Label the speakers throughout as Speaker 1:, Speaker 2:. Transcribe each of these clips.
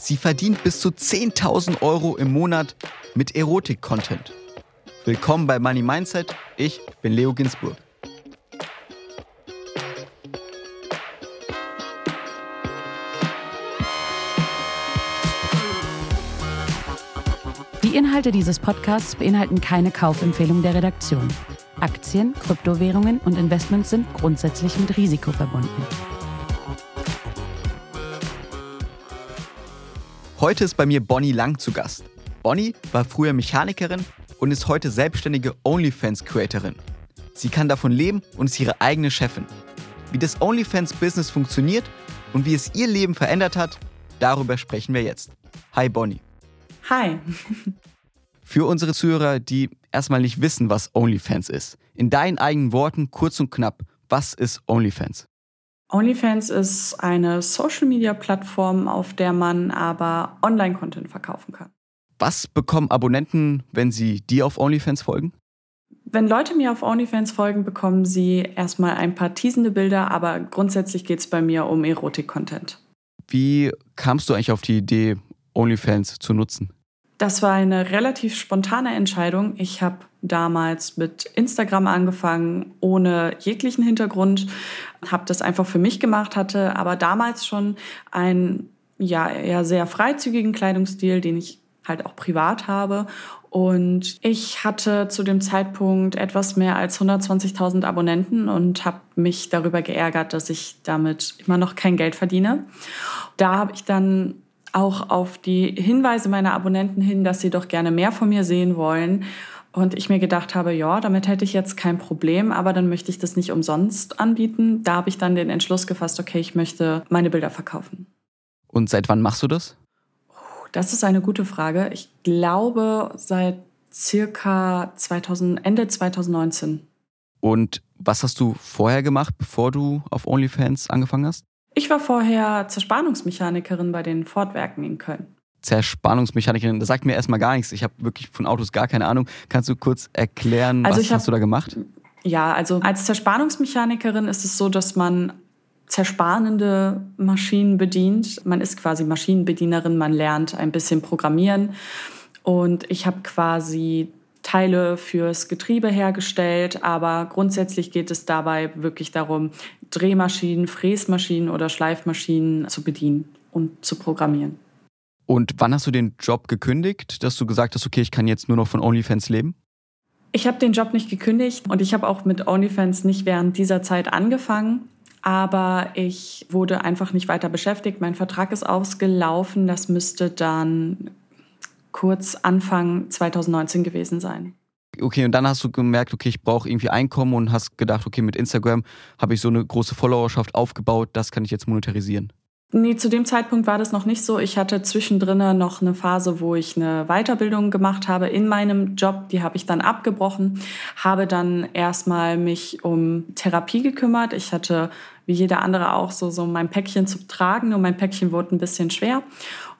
Speaker 1: Sie verdient bis zu 10.000 Euro im Monat mit Erotik-Content. Willkommen bei Money Mindset. Ich bin Leo Ginsburg.
Speaker 2: Die Inhalte dieses Podcasts beinhalten keine Kaufempfehlung der Redaktion. Aktien, Kryptowährungen und Investments sind grundsätzlich mit Risiko verbunden.
Speaker 1: Heute ist bei mir Bonnie Lang zu Gast. Bonnie war früher Mechanikerin und ist heute selbstständige OnlyFans-Creatorin. Sie kann davon leben und ist ihre eigene Chefin. Wie das OnlyFans-Business funktioniert und wie es ihr Leben verändert hat, darüber sprechen wir jetzt. Hi Bonnie.
Speaker 3: Hi.
Speaker 1: Für unsere Zuhörer, die erstmal nicht wissen, was OnlyFans ist, in deinen eigenen Worten kurz und knapp, was ist OnlyFans?
Speaker 3: OnlyFans ist eine Social-Media-Plattform, auf der man aber Online-Content verkaufen kann.
Speaker 1: Was bekommen Abonnenten, wenn sie dir auf OnlyFans folgen?
Speaker 3: Wenn Leute mir auf OnlyFans folgen, bekommen sie erstmal ein paar teasende Bilder, aber grundsätzlich geht es bei mir um Erotik-Content.
Speaker 1: Wie kamst du eigentlich auf die Idee, OnlyFans zu nutzen?
Speaker 3: Das war eine relativ spontane Entscheidung. Ich habe damals mit Instagram angefangen, ohne jeglichen Hintergrund, habe das einfach für mich gemacht, hatte aber damals schon einen ja eher sehr freizügigen Kleidungsstil, den ich halt auch privat habe. Und ich hatte zu dem Zeitpunkt etwas mehr als 120.000 Abonnenten und habe mich darüber geärgert, dass ich damit immer noch kein Geld verdiene. Da habe ich dann auch auf die Hinweise meiner Abonnenten hin, dass sie doch gerne mehr von mir sehen wollen. Und ich mir gedacht habe, ja, damit hätte ich jetzt kein Problem, aber dann möchte ich das nicht umsonst anbieten. Da habe ich dann den Entschluss gefasst, okay, ich möchte meine Bilder verkaufen.
Speaker 1: Und seit wann machst du das?
Speaker 3: Das ist eine gute Frage. Ich glaube seit circa 2000, Ende 2019.
Speaker 1: Und was hast du vorher gemacht, bevor du auf OnlyFans angefangen hast?
Speaker 3: Ich war vorher Zerspannungsmechanikerin bei den Fortwerken in Köln.
Speaker 1: Zerspannungsmechanikerin, das sagt mir erstmal gar nichts. Ich habe wirklich von Autos gar keine Ahnung. Kannst du kurz erklären, also was hast du da gemacht?
Speaker 3: Ja, also als Zerspannungsmechanikerin ist es so, dass man zerspannende Maschinen bedient. Man ist quasi Maschinenbedienerin, man lernt ein bisschen programmieren. Und ich habe quasi Teile fürs Getriebe hergestellt, aber grundsätzlich geht es dabei wirklich darum, Drehmaschinen, Fräsmaschinen oder Schleifmaschinen zu bedienen und zu programmieren.
Speaker 1: Und wann hast du den Job gekündigt, dass du gesagt hast, okay, ich kann jetzt nur noch von OnlyFans leben?
Speaker 3: Ich habe den Job nicht gekündigt und ich habe auch mit OnlyFans nicht während dieser Zeit angefangen. Aber ich wurde einfach nicht weiter beschäftigt. Mein Vertrag ist ausgelaufen. Das müsste dann kurz Anfang 2019 gewesen sein.
Speaker 1: Okay, und dann hast du gemerkt, okay, ich brauche irgendwie Einkommen und hast gedacht, okay, mit Instagram habe ich so eine große Followerschaft aufgebaut, das kann ich jetzt monetarisieren.
Speaker 3: Nee, zu dem Zeitpunkt war das noch nicht so. Ich hatte zwischendrin noch eine Phase, wo ich eine Weiterbildung gemacht habe in meinem Job. Die habe ich dann abgebrochen, habe dann erstmal mich um Therapie gekümmert. Ich hatte wie jeder andere auch so, so mein Päckchen zu tragen, nur mein Päckchen wurde ein bisschen schwer.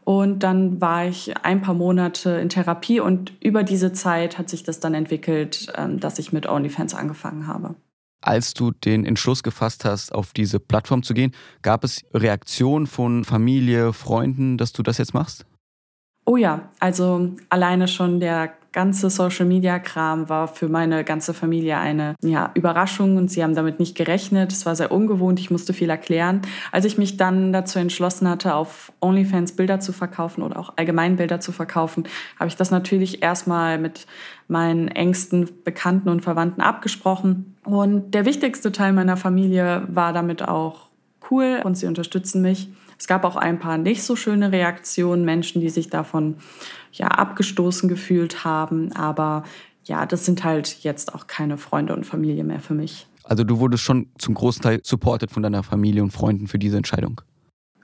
Speaker 3: Und dann war ich ein paar Monate in Therapie und über diese Zeit hat sich das dann entwickelt, ähm, dass ich mit OnlyFans angefangen habe.
Speaker 1: Als du den Entschluss gefasst hast, auf diese Plattform zu gehen, gab es Reaktionen von Familie, Freunden, dass du das jetzt machst?
Speaker 3: Oh ja, also alleine schon der ganze Social-Media-Kram war für meine ganze Familie eine ja, Überraschung und sie haben damit nicht gerechnet. Es war sehr ungewohnt, ich musste viel erklären. Als ich mich dann dazu entschlossen hatte, auf OnlyFans Bilder zu verkaufen oder auch allgemein Bilder zu verkaufen, habe ich das natürlich erstmal mit meinen engsten Bekannten und Verwandten abgesprochen. Und der wichtigste Teil meiner Familie war damit auch cool und sie unterstützen mich. Es gab auch ein paar nicht so schöne Reaktionen, Menschen, die sich davon ja abgestoßen gefühlt haben. Aber ja, das sind halt jetzt auch keine Freunde und Familie mehr für mich.
Speaker 1: Also du wurdest schon zum großen Teil supported von deiner Familie und Freunden für diese Entscheidung.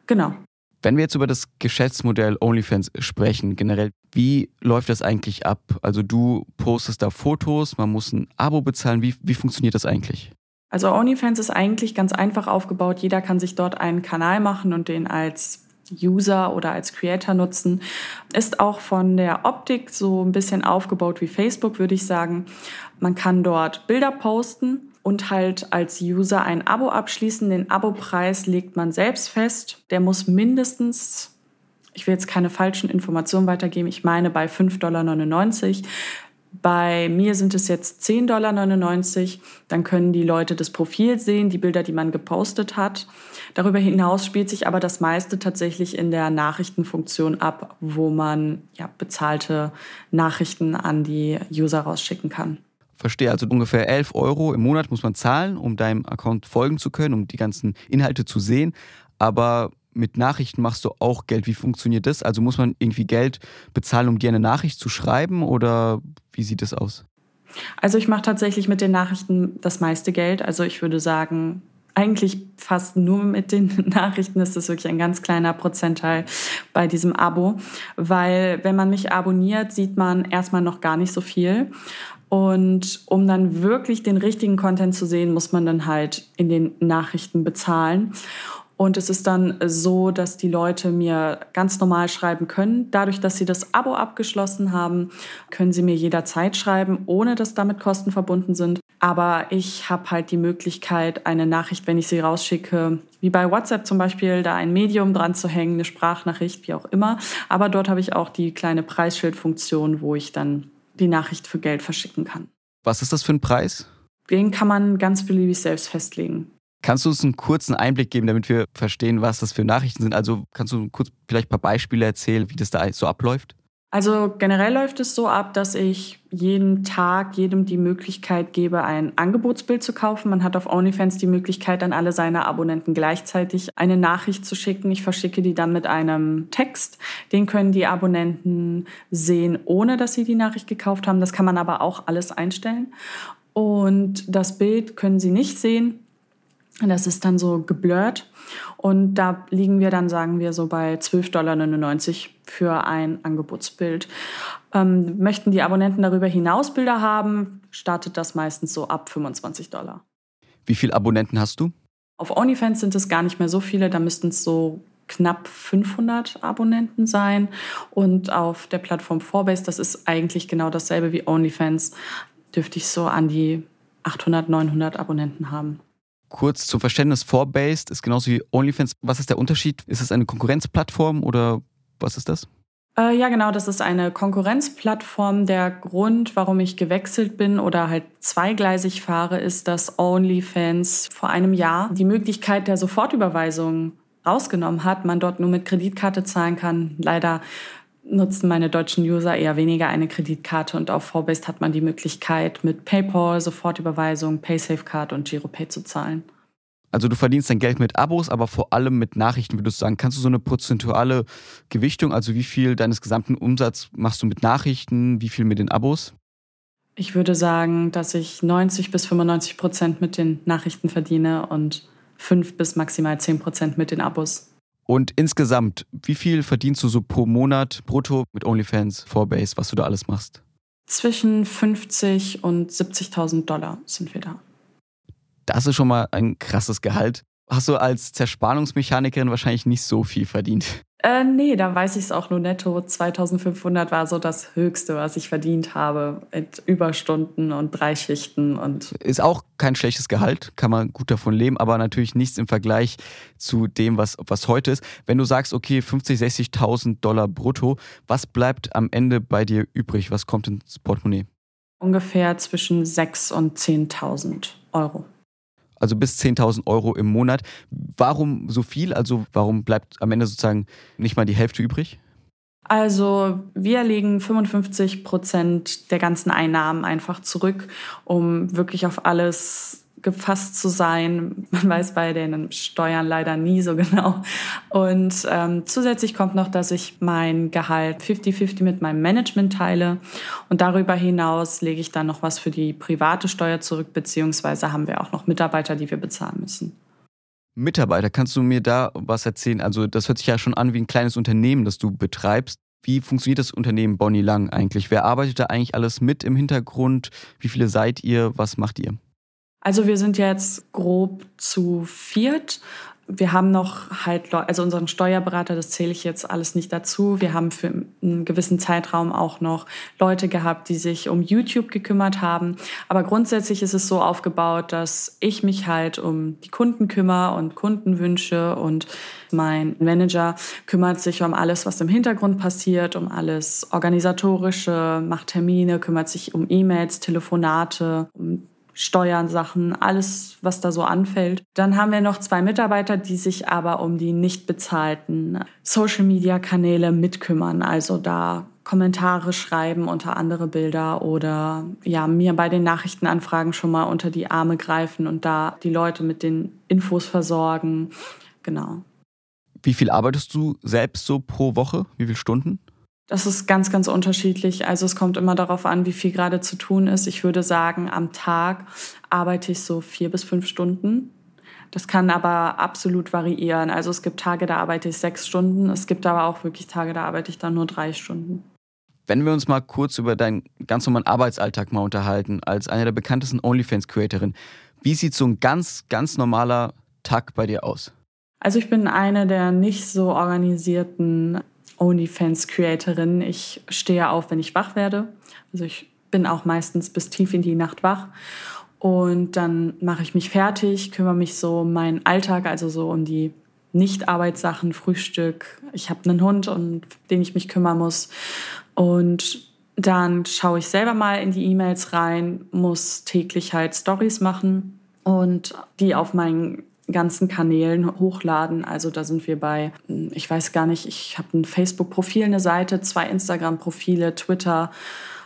Speaker 3: Genau.
Speaker 1: Wenn wir jetzt über das Geschäftsmodell OnlyFans sprechen, generell, wie läuft das eigentlich ab? Also du postest da Fotos, man muss ein Abo bezahlen. Wie, wie funktioniert das eigentlich?
Speaker 3: Also OnlyFans ist eigentlich ganz einfach aufgebaut. Jeder kann sich dort einen Kanal machen und den als User oder als Creator nutzen. Ist auch von der Optik so ein bisschen aufgebaut wie Facebook, würde ich sagen. Man kann dort Bilder posten und halt als User ein Abo abschließen. Den Abopreis legt man selbst fest. Der muss mindestens ich will jetzt keine falschen Informationen weitergeben, ich meine bei 5,99 Dollar. Bei mir sind es jetzt 10,99 Dollar. Dann können die Leute das Profil sehen, die Bilder, die man gepostet hat. Darüber hinaus spielt sich aber das meiste tatsächlich in der Nachrichtenfunktion ab, wo man ja, bezahlte Nachrichten an die User rausschicken kann.
Speaker 1: Verstehe, also ungefähr 11 Euro im Monat muss man zahlen, um deinem Account folgen zu können, um die ganzen Inhalte zu sehen. Aber mit Nachrichten machst du auch Geld. Wie funktioniert das? Also muss man irgendwie Geld bezahlen, um dir eine Nachricht zu schreiben oder wie sieht es aus?
Speaker 3: Also ich mache tatsächlich mit den Nachrichten das meiste Geld. Also ich würde sagen, eigentlich fast nur mit den Nachrichten ist das wirklich ein ganz kleiner Prozentteil bei diesem Abo, weil wenn man mich abonniert, sieht man erstmal noch gar nicht so viel. Und um dann wirklich den richtigen Content zu sehen, muss man dann halt in den Nachrichten bezahlen. Und es ist dann so, dass die Leute mir ganz normal schreiben können. Dadurch, dass sie das Abo abgeschlossen haben, können sie mir jederzeit schreiben, ohne dass damit Kosten verbunden sind. Aber ich habe halt die Möglichkeit, eine Nachricht, wenn ich sie rausschicke, wie bei WhatsApp zum Beispiel, da ein Medium dran zu hängen, eine Sprachnachricht, wie auch immer. Aber dort habe ich auch die kleine Preisschildfunktion, wo ich dann die Nachricht für Geld verschicken kann.
Speaker 1: Was ist das für ein Preis?
Speaker 3: Den kann man ganz beliebig selbst festlegen.
Speaker 1: Kannst du uns einen kurzen Einblick geben, damit wir verstehen, was das für Nachrichten sind? Also kannst du kurz vielleicht ein paar Beispiele erzählen, wie das da so abläuft?
Speaker 3: Also generell läuft es so ab, dass ich jeden Tag jedem die Möglichkeit gebe, ein Angebotsbild zu kaufen. Man hat auf OnlyFans die Möglichkeit, an alle seine Abonnenten gleichzeitig eine Nachricht zu schicken. Ich verschicke die dann mit einem Text. Den können die Abonnenten sehen, ohne dass sie die Nachricht gekauft haben. Das kann man aber auch alles einstellen. Und das Bild können sie nicht sehen. Das ist dann so geblurrt. Und da liegen wir dann, sagen wir, so bei 12,99 Dollar für ein Angebotsbild. Ähm, möchten die Abonnenten darüber hinaus Bilder haben, startet das meistens so ab 25 Dollar.
Speaker 1: Wie viele Abonnenten hast du?
Speaker 3: Auf OnlyFans sind es gar nicht mehr so viele, da müssten es so knapp 500 Abonnenten sein. Und auf der Plattform Forbase, das ist eigentlich genau dasselbe wie OnlyFans, dürfte ich so an die 800, 900 Abonnenten haben.
Speaker 1: Kurz zum Verständnis, Forbased ist genauso wie OnlyFans. Was ist der Unterschied? Ist es eine Konkurrenzplattform oder was ist das?
Speaker 3: Äh, ja, genau, das ist eine Konkurrenzplattform. Der Grund, warum ich gewechselt bin oder halt zweigleisig fahre, ist, dass OnlyFans vor einem Jahr die Möglichkeit der Sofortüberweisung rausgenommen hat. Man dort nur mit Kreditkarte zahlen kann. Leider nutzen meine deutschen User eher weniger eine Kreditkarte und auf Forbase hat man die Möglichkeit, mit PayPal, Sofortüberweisung, PaySafeCard und GiroPay zu zahlen.
Speaker 1: Also du verdienst dein Geld mit Abos, aber vor allem mit Nachrichten, würdest du sagen. Kannst du so eine prozentuale Gewichtung, also wie viel deines gesamten Umsatzes machst du mit Nachrichten, wie viel mit den Abos?
Speaker 3: Ich würde sagen, dass ich 90 bis 95 Prozent mit den Nachrichten verdiene und 5 bis maximal 10 Prozent mit den Abos.
Speaker 1: Und insgesamt, wie viel verdienst du so pro Monat brutto mit OnlyFans, Forbase, was du da alles machst?
Speaker 3: Zwischen 50 und 70.000 Dollar sind wir da.
Speaker 1: Das ist schon mal ein krasses Gehalt. Hast du als Zerspannungsmechanikerin wahrscheinlich nicht so viel verdient.
Speaker 3: Äh, nee, da weiß ich es auch nur netto. 2500 war so das Höchste, was ich verdient habe. Mit Überstunden und drei Schichten. Und
Speaker 1: Ist auch kein schlechtes Gehalt, kann man gut davon leben, aber natürlich nichts im Vergleich zu dem, was, was heute ist. Wenn du sagst, okay, 50, 60.000 Dollar brutto, was bleibt am Ende bei dir übrig? Was kommt ins Portemonnaie?
Speaker 3: Ungefähr zwischen 6.000 und 10.000 Euro
Speaker 1: also bis 10.000 Euro im Monat. Warum so viel? Also warum bleibt am Ende sozusagen nicht mal die Hälfte übrig?
Speaker 3: Also wir legen 55 Prozent der ganzen Einnahmen einfach zurück, um wirklich auf alles gefasst zu sein. Man weiß bei den Steuern leider nie so genau. Und ähm, zusätzlich kommt noch, dass ich mein Gehalt 50-50 mit meinem Management teile. Und darüber hinaus lege ich dann noch was für die private Steuer zurück, beziehungsweise haben wir auch noch Mitarbeiter, die wir bezahlen müssen.
Speaker 1: Mitarbeiter, kannst du mir da was erzählen? Also das hört sich ja schon an wie ein kleines Unternehmen, das du betreibst. Wie funktioniert das Unternehmen Bonnie Lang eigentlich? Wer arbeitet da eigentlich alles mit im Hintergrund? Wie viele seid ihr? Was macht ihr?
Speaker 3: Also wir sind jetzt grob zu viert. wir haben noch halt, also unseren Steuerberater, das zähle ich jetzt alles nicht dazu. Wir haben für einen gewissen Zeitraum auch noch Leute gehabt, die sich um YouTube gekümmert haben. Aber grundsätzlich ist es so aufgebaut, dass ich mich halt um die Kunden kümmere und Kundenwünsche und mein Manager kümmert sich um alles, was im Hintergrund passiert, um alles organisatorische, macht Termine, kümmert sich um E-Mails, Telefonate, um Steuern, Sachen, alles, was da so anfällt. Dann haben wir noch zwei Mitarbeiter, die sich aber um die nicht bezahlten Social-Media-Kanäle mitkümmern. Also da Kommentare schreiben unter andere Bilder oder ja, mir bei den Nachrichtenanfragen schon mal unter die Arme greifen und da die Leute mit den Infos versorgen. Genau.
Speaker 1: Wie viel arbeitest du selbst so pro Woche? Wie viele Stunden?
Speaker 3: Das ist ganz, ganz unterschiedlich. Also es kommt immer darauf an, wie viel gerade zu tun ist. Ich würde sagen, am Tag arbeite ich so vier bis fünf Stunden. Das kann aber absolut variieren. Also es gibt Tage, da arbeite ich sechs Stunden. Es gibt aber auch wirklich Tage, da arbeite ich dann nur drei Stunden.
Speaker 1: Wenn wir uns mal kurz über deinen ganz normalen Arbeitsalltag mal unterhalten, als eine der bekanntesten OnlyFans-Creatorin, wie sieht so ein ganz, ganz normaler Tag bei dir aus?
Speaker 3: Also ich bin eine der nicht so organisierten OnlyFans-Creatorin. Ich stehe auf, wenn ich wach werde. Also ich bin auch meistens bis tief in die Nacht wach. Und dann mache ich mich fertig, kümmere mich so um meinen Alltag, also so um die Nicht-Arbeitssachen, Frühstück. Ich habe einen Hund, um den ich mich kümmern muss. Und dann schaue ich selber mal in die E-Mails rein, muss täglich halt Stories machen und die auf meinen ganzen Kanälen hochladen. Also da sind wir bei, ich weiß gar nicht, ich habe ein Facebook-Profil, eine Seite, zwei Instagram-Profile, Twitter,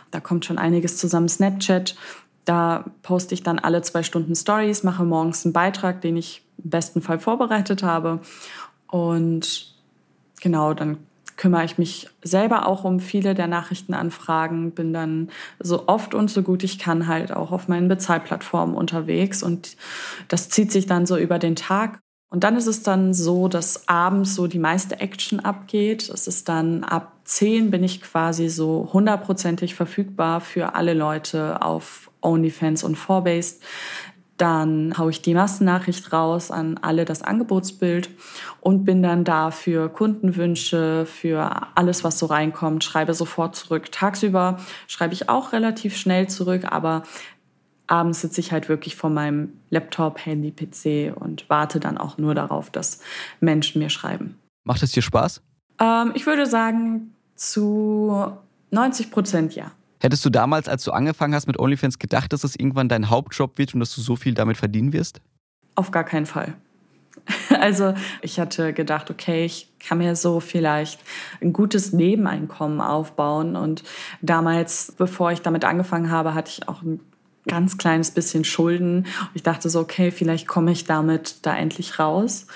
Speaker 3: da kommt schon einiges zusammen, Snapchat. Da poste ich dann alle zwei Stunden Stories, mache morgens einen Beitrag, den ich im besten Fall vorbereitet habe. Und genau, dann kümmere ich mich selber auch um viele der Nachrichtenanfragen, bin dann so oft und so gut ich kann halt auch auf meinen Bezahlplattformen unterwegs und das zieht sich dann so über den Tag. Und dann ist es dann so, dass abends so die meiste Action abgeht. Es ist dann ab 10 bin ich quasi so hundertprozentig verfügbar für alle Leute auf OnlyFans und Forbased. Dann haue ich die Massennachricht raus an alle das Angebotsbild und bin dann da für Kundenwünsche, für alles, was so reinkommt, schreibe sofort zurück. Tagsüber schreibe ich auch relativ schnell zurück, aber abends sitze ich halt wirklich vor meinem Laptop, Handy, PC und warte dann auch nur darauf, dass Menschen mir schreiben.
Speaker 1: Macht es dir Spaß?
Speaker 3: Ähm, ich würde sagen, zu 90 Prozent ja.
Speaker 1: Hättest du damals, als du angefangen hast mit OnlyFans, gedacht, dass es irgendwann dein Hauptjob wird und dass du so viel damit verdienen wirst?
Speaker 3: Auf gar keinen Fall. Also ich hatte gedacht, okay, ich kann mir so vielleicht ein gutes Nebeneinkommen aufbauen. Und damals, bevor ich damit angefangen habe, hatte ich auch ein ganz kleines bisschen Schulden. Ich dachte so, okay, vielleicht komme ich damit da endlich raus.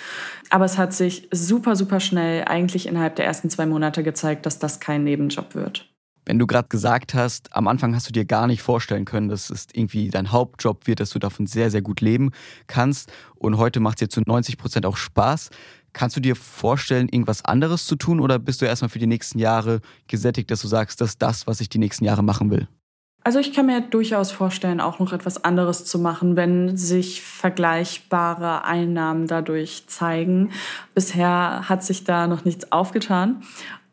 Speaker 3: Aber es hat sich super, super schnell, eigentlich innerhalb der ersten zwei Monate gezeigt, dass das kein Nebenjob wird.
Speaker 1: Wenn du gerade gesagt hast, am Anfang hast du dir gar nicht vorstellen können, dass es irgendwie dein Hauptjob wird, dass du davon sehr, sehr gut leben kannst und heute macht es dir zu 90 Prozent auch Spaß. Kannst du dir vorstellen, irgendwas anderes zu tun oder bist du erstmal für die nächsten Jahre gesättigt, dass du sagst, das ist das, was ich die nächsten Jahre machen will?
Speaker 3: Also ich kann mir durchaus vorstellen, auch noch etwas anderes zu machen, wenn sich vergleichbare Einnahmen dadurch zeigen. Bisher hat sich da noch nichts aufgetan.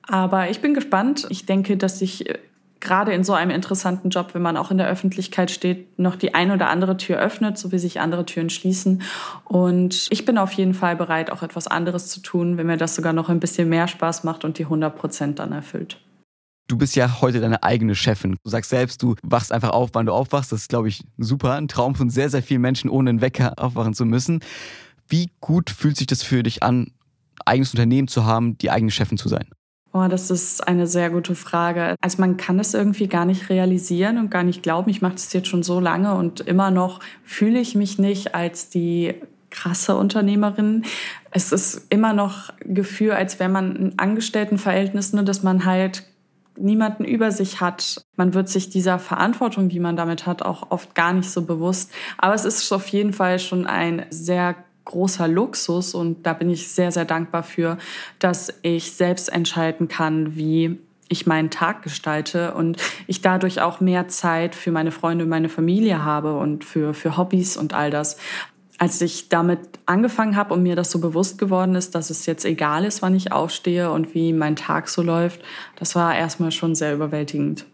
Speaker 3: Aber ich bin gespannt. Ich denke, dass sich äh, gerade in so einem interessanten Job, wenn man auch in der Öffentlichkeit steht, noch die ein oder andere Tür öffnet, so wie sich andere Türen schließen. Und ich bin auf jeden Fall bereit, auch etwas anderes zu tun, wenn mir das sogar noch ein bisschen mehr Spaß macht und die 100 Prozent dann erfüllt.
Speaker 1: Du bist ja heute deine eigene Chefin. Du sagst selbst, du wachst einfach auf, wann du aufwachst. Das ist, glaube ich, super. Ein Traum von sehr, sehr vielen Menschen, ohne einen Wecker aufwachen zu müssen. Wie gut fühlt sich das für dich an, eigenes Unternehmen zu haben, die eigene Chefin zu sein?
Speaker 3: Oh, das ist eine sehr gute Frage. Also man kann es irgendwie gar nicht realisieren und gar nicht glauben. Ich mache das jetzt schon so lange und immer noch fühle ich mich nicht als die krasse Unternehmerin. Es ist immer noch Gefühl, als wäre man ein Angestelltenverhältnis, nur dass man halt niemanden über sich hat. Man wird sich dieser Verantwortung, die man damit hat, auch oft gar nicht so bewusst. Aber es ist auf jeden Fall schon ein sehr großer Luxus und da bin ich sehr, sehr dankbar für, dass ich selbst entscheiden kann, wie ich meinen Tag gestalte und ich dadurch auch mehr Zeit für meine Freunde und meine Familie habe und für, für Hobbys und all das. als ich damit angefangen habe und mir das so bewusst geworden ist, dass es jetzt egal ist, wann ich aufstehe und wie mein Tag so läuft, das war erstmal schon sehr überwältigend.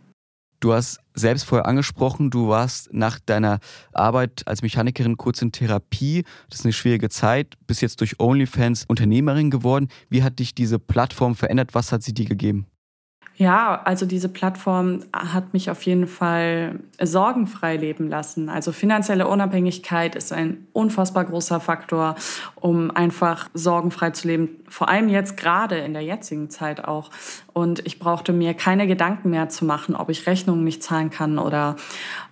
Speaker 1: Du hast selbst vorher angesprochen, du warst nach deiner Arbeit als Mechanikerin kurz in Therapie. Das ist eine schwierige Zeit. Bist jetzt durch OnlyFans Unternehmerin geworden. Wie hat dich diese Plattform verändert? Was hat sie dir gegeben?
Speaker 3: Ja, also diese Plattform hat mich auf jeden Fall sorgenfrei leben lassen. Also finanzielle Unabhängigkeit ist ein unfassbar großer Faktor, um einfach sorgenfrei zu leben. Vor allem jetzt gerade in der jetzigen Zeit auch. Und ich brauchte mir keine Gedanken mehr zu machen, ob ich Rechnungen nicht zahlen kann oder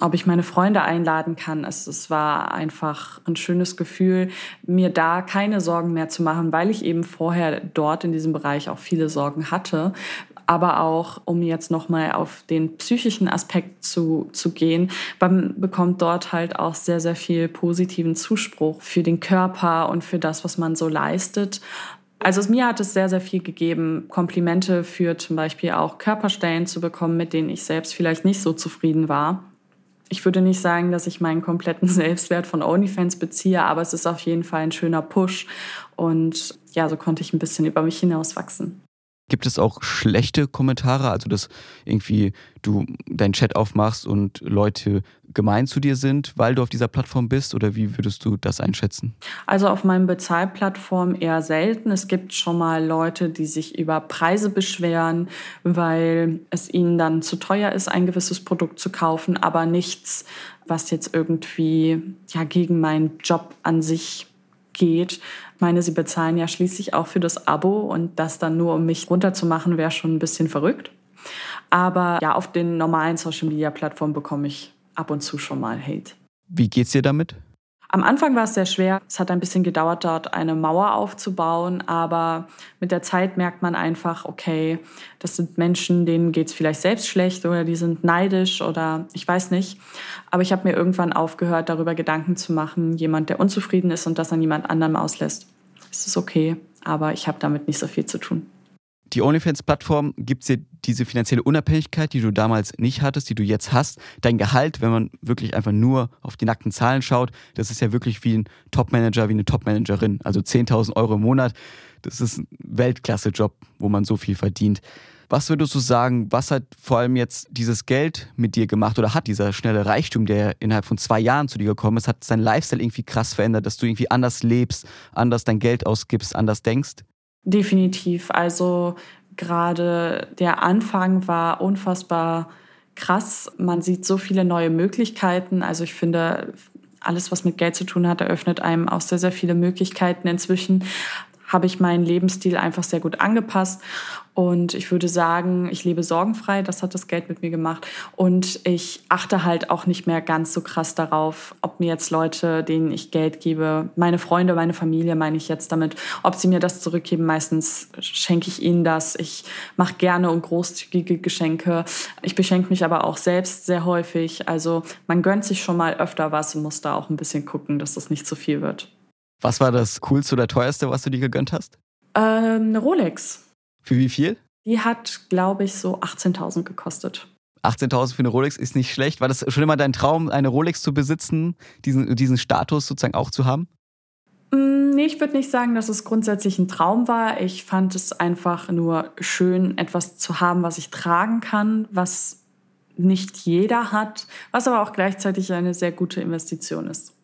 Speaker 3: ob ich meine Freunde einladen kann. Es, es war einfach ein schönes Gefühl, mir da keine Sorgen mehr zu machen, weil ich eben vorher dort in diesem Bereich auch viele Sorgen hatte aber auch, um jetzt nochmal auf den psychischen Aspekt zu, zu gehen, man bekommt dort halt auch sehr, sehr viel positiven Zuspruch für den Körper und für das, was man so leistet. Also mir hat es sehr, sehr viel gegeben, Komplimente für zum Beispiel auch Körperstellen zu bekommen, mit denen ich selbst vielleicht nicht so zufrieden war. Ich würde nicht sagen, dass ich meinen kompletten Selbstwert von OnlyFans beziehe, aber es ist auf jeden Fall ein schöner Push. Und ja, so konnte ich ein bisschen über mich hinauswachsen.
Speaker 1: Gibt es auch schlechte Kommentare, also dass irgendwie du deinen Chat aufmachst und Leute gemein zu dir sind, weil du auf dieser Plattform bist? Oder wie würdest du das einschätzen?
Speaker 3: Also auf meinen Bezahlplattformen eher selten. Es gibt schon mal Leute, die sich über Preise beschweren, weil es ihnen dann zu teuer ist, ein gewisses Produkt zu kaufen, aber nichts, was jetzt irgendwie ja, gegen meinen Job an sich geht. Ich meine, sie bezahlen ja schließlich auch für das Abo und das dann nur, um mich runterzumachen, wäre schon ein bisschen verrückt. Aber ja, auf den normalen Social Media Plattformen bekomme ich ab und zu schon mal Hate.
Speaker 1: Wie geht's dir damit?
Speaker 3: Am Anfang war es sehr schwer. Es hat ein bisschen gedauert, dort eine Mauer aufzubauen. Aber mit der Zeit merkt man einfach, okay, das sind Menschen, denen geht es vielleicht selbst schlecht oder die sind neidisch oder ich weiß nicht. Aber ich habe mir irgendwann aufgehört, darüber Gedanken zu machen, jemand, der unzufrieden ist und das an jemand anderem auslässt. Es ist okay, aber ich habe damit nicht so viel zu tun
Speaker 1: die OnlyFans-Plattform gibt dir diese finanzielle Unabhängigkeit, die du damals nicht hattest, die du jetzt hast. Dein Gehalt, wenn man wirklich einfach nur auf die nackten Zahlen schaut, das ist ja wirklich wie ein Topmanager, wie eine Topmanagerin. Also 10.000 Euro im Monat, das ist ein Weltklasse-Job, wo man so viel verdient. Was würdest du sagen, was hat vor allem jetzt dieses Geld mit dir gemacht oder hat dieser schnelle Reichtum, der innerhalb von zwei Jahren zu dir gekommen ist, hat sein Lifestyle irgendwie krass verändert, dass du irgendwie anders lebst, anders dein Geld ausgibst, anders denkst?
Speaker 3: Definitiv. Also gerade der Anfang war unfassbar krass. Man sieht so viele neue Möglichkeiten. Also ich finde, alles, was mit Geld zu tun hat, eröffnet einem auch sehr, sehr viele Möglichkeiten. Inzwischen habe ich meinen Lebensstil einfach sehr gut angepasst und ich würde sagen, ich lebe sorgenfrei, das hat das Geld mit mir gemacht. Und ich achte halt auch nicht mehr ganz so krass darauf, ob mir jetzt Leute, denen ich Geld gebe, meine Freunde, meine Familie meine ich jetzt damit, ob sie mir das zurückgeben. Meistens schenke ich ihnen das. Ich mache gerne und großzügige Geschenke. Ich beschenke mich aber auch selbst sehr häufig. Also man gönnt sich schon mal öfter was und muss da auch ein bisschen gucken, dass das nicht zu viel wird.
Speaker 1: Was war das Coolste oder Teuerste, was du dir gegönnt hast?
Speaker 3: Ähm, eine Rolex.
Speaker 1: Für wie viel?
Speaker 3: Die hat, glaube ich, so 18.000 gekostet.
Speaker 1: 18.000 für eine Rolex ist nicht schlecht. War das schon immer dein Traum, eine Rolex zu besitzen, diesen, diesen Status sozusagen auch zu haben?
Speaker 3: Mm, nee, ich würde nicht sagen, dass es grundsätzlich ein Traum war. Ich fand es einfach nur schön, etwas zu haben, was ich tragen kann, was nicht jeder hat, was aber auch gleichzeitig eine sehr gute Investition ist.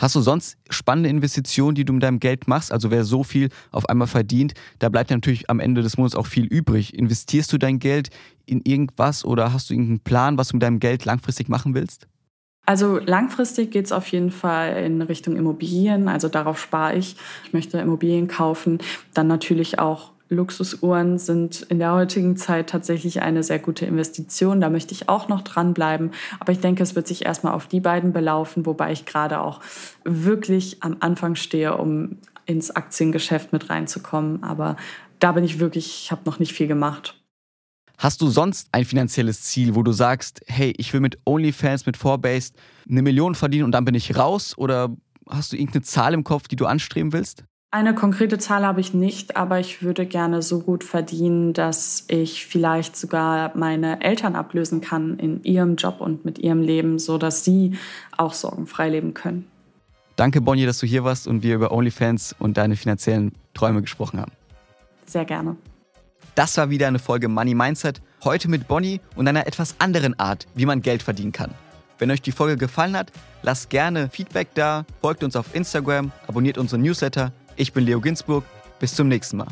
Speaker 1: Hast du sonst spannende Investitionen, die du mit deinem Geld machst? Also wer so viel auf einmal verdient, da bleibt natürlich am Ende des Monats auch viel übrig. Investierst du dein Geld in irgendwas oder hast du irgendeinen Plan, was du mit deinem Geld langfristig machen willst?
Speaker 3: Also langfristig geht es auf jeden Fall in Richtung Immobilien. Also darauf spare ich. Ich möchte Immobilien kaufen. Dann natürlich auch Luxusuhren sind in der heutigen Zeit tatsächlich eine sehr gute Investition. Da möchte ich auch noch dranbleiben. Aber ich denke, es wird sich erstmal auf die beiden belaufen, wobei ich gerade auch wirklich am Anfang stehe, um ins Aktiengeschäft mit reinzukommen. Aber da bin ich wirklich, ich habe noch nicht viel gemacht.
Speaker 1: Hast du sonst ein finanzielles Ziel, wo du sagst, hey, ich will mit OnlyFans, mit Forbase eine Million verdienen und dann bin ich raus? Oder hast du irgendeine Zahl im Kopf, die du anstreben willst?
Speaker 3: Eine konkrete Zahl habe ich nicht, aber ich würde gerne so gut verdienen, dass ich vielleicht sogar meine Eltern ablösen kann in ihrem Job und mit ihrem Leben, so dass sie auch sorgenfrei leben können.
Speaker 1: Danke, Bonnie, dass du hier warst und wir über OnlyFans und deine finanziellen Träume gesprochen haben.
Speaker 3: Sehr gerne.
Speaker 1: Das war wieder eine Folge Money Mindset. Heute mit Bonnie und einer etwas anderen Art, wie man Geld verdienen kann. Wenn euch die Folge gefallen hat, lasst gerne Feedback da, folgt uns auf Instagram, abonniert unseren Newsletter. Ich bin Leo Ginsburg. Bis zum nächsten Mal.